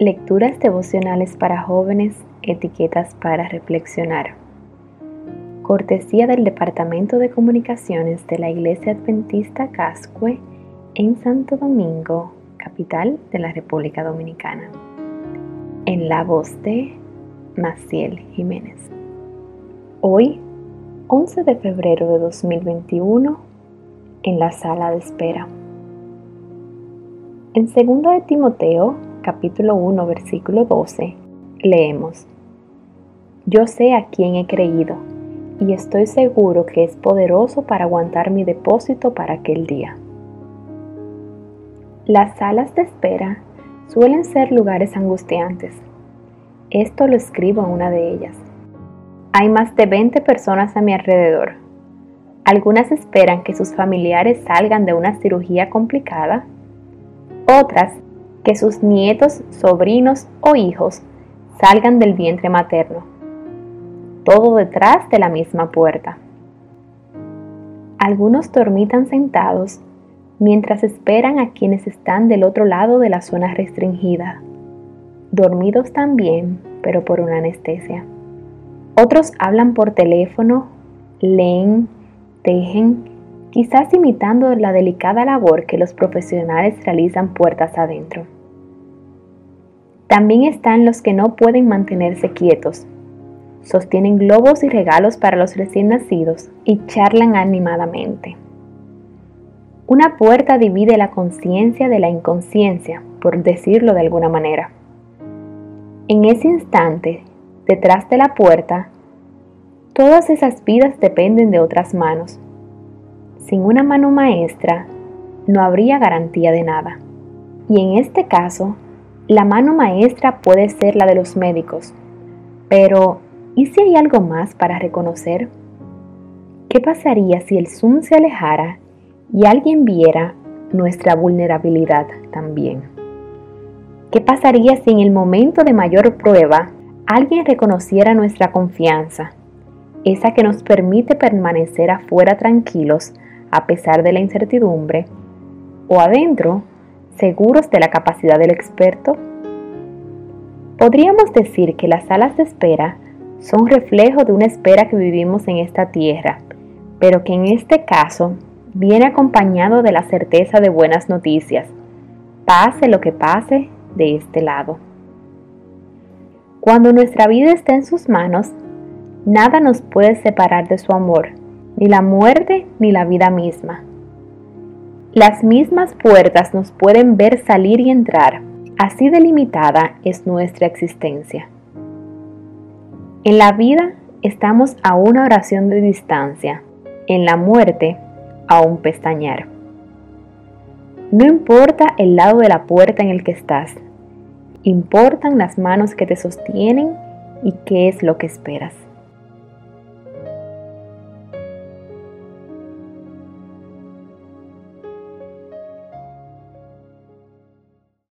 Lecturas devocionales para jóvenes, etiquetas para reflexionar. Cortesía del Departamento de Comunicaciones de la Iglesia Adventista Cascue en Santo Domingo, capital de la República Dominicana. En la voz de Maciel Jiménez. Hoy, 11 de febrero de 2021, en la sala de espera. En 2 de Timoteo, capítulo 1, versículo 12, leemos, Yo sé a quién he creído y estoy seguro que es poderoso para aguantar mi depósito para aquel día. Las salas de espera suelen ser lugares angustiantes. Esto lo escribo en una de ellas. Hay más de 20 personas a mi alrededor. Algunas esperan que sus familiares salgan de una cirugía complicada otras, que sus nietos, sobrinos o hijos salgan del vientre materno. Todo detrás de la misma puerta. Algunos dormitan sentados mientras esperan a quienes están del otro lado de la zona restringida. Dormidos también, pero por una anestesia. Otros hablan por teléfono, leen, tejen quizás imitando la delicada labor que los profesionales realizan puertas adentro. También están los que no pueden mantenerse quietos, sostienen globos y regalos para los recién nacidos y charlan animadamente. Una puerta divide la conciencia de la inconsciencia, por decirlo de alguna manera. En ese instante, detrás de la puerta, todas esas vidas dependen de otras manos sin una mano maestra no habría garantía de nada. Y en este caso, la mano maestra puede ser la de los médicos. Pero, ¿y si hay algo más para reconocer? ¿Qué pasaría si el Zoom se alejara y alguien viera nuestra vulnerabilidad también? ¿Qué pasaría si en el momento de mayor prueba alguien reconociera nuestra confianza, esa que nos permite permanecer afuera tranquilos a pesar de la incertidumbre, o adentro, seguros de la capacidad del experto? Podríamos decir que las salas de espera son reflejo de una espera que vivimos en esta tierra, pero que en este caso viene acompañado de la certeza de buenas noticias, pase lo que pase de este lado. Cuando nuestra vida está en sus manos, nada nos puede separar de su amor, ni la muerte ni la vida misma. Las mismas puertas nos pueden ver salir y entrar, así delimitada es nuestra existencia. En la vida estamos a una oración de distancia, en la muerte a un pestañear. No importa el lado de la puerta en el que estás, importan las manos que te sostienen y qué es lo que esperas.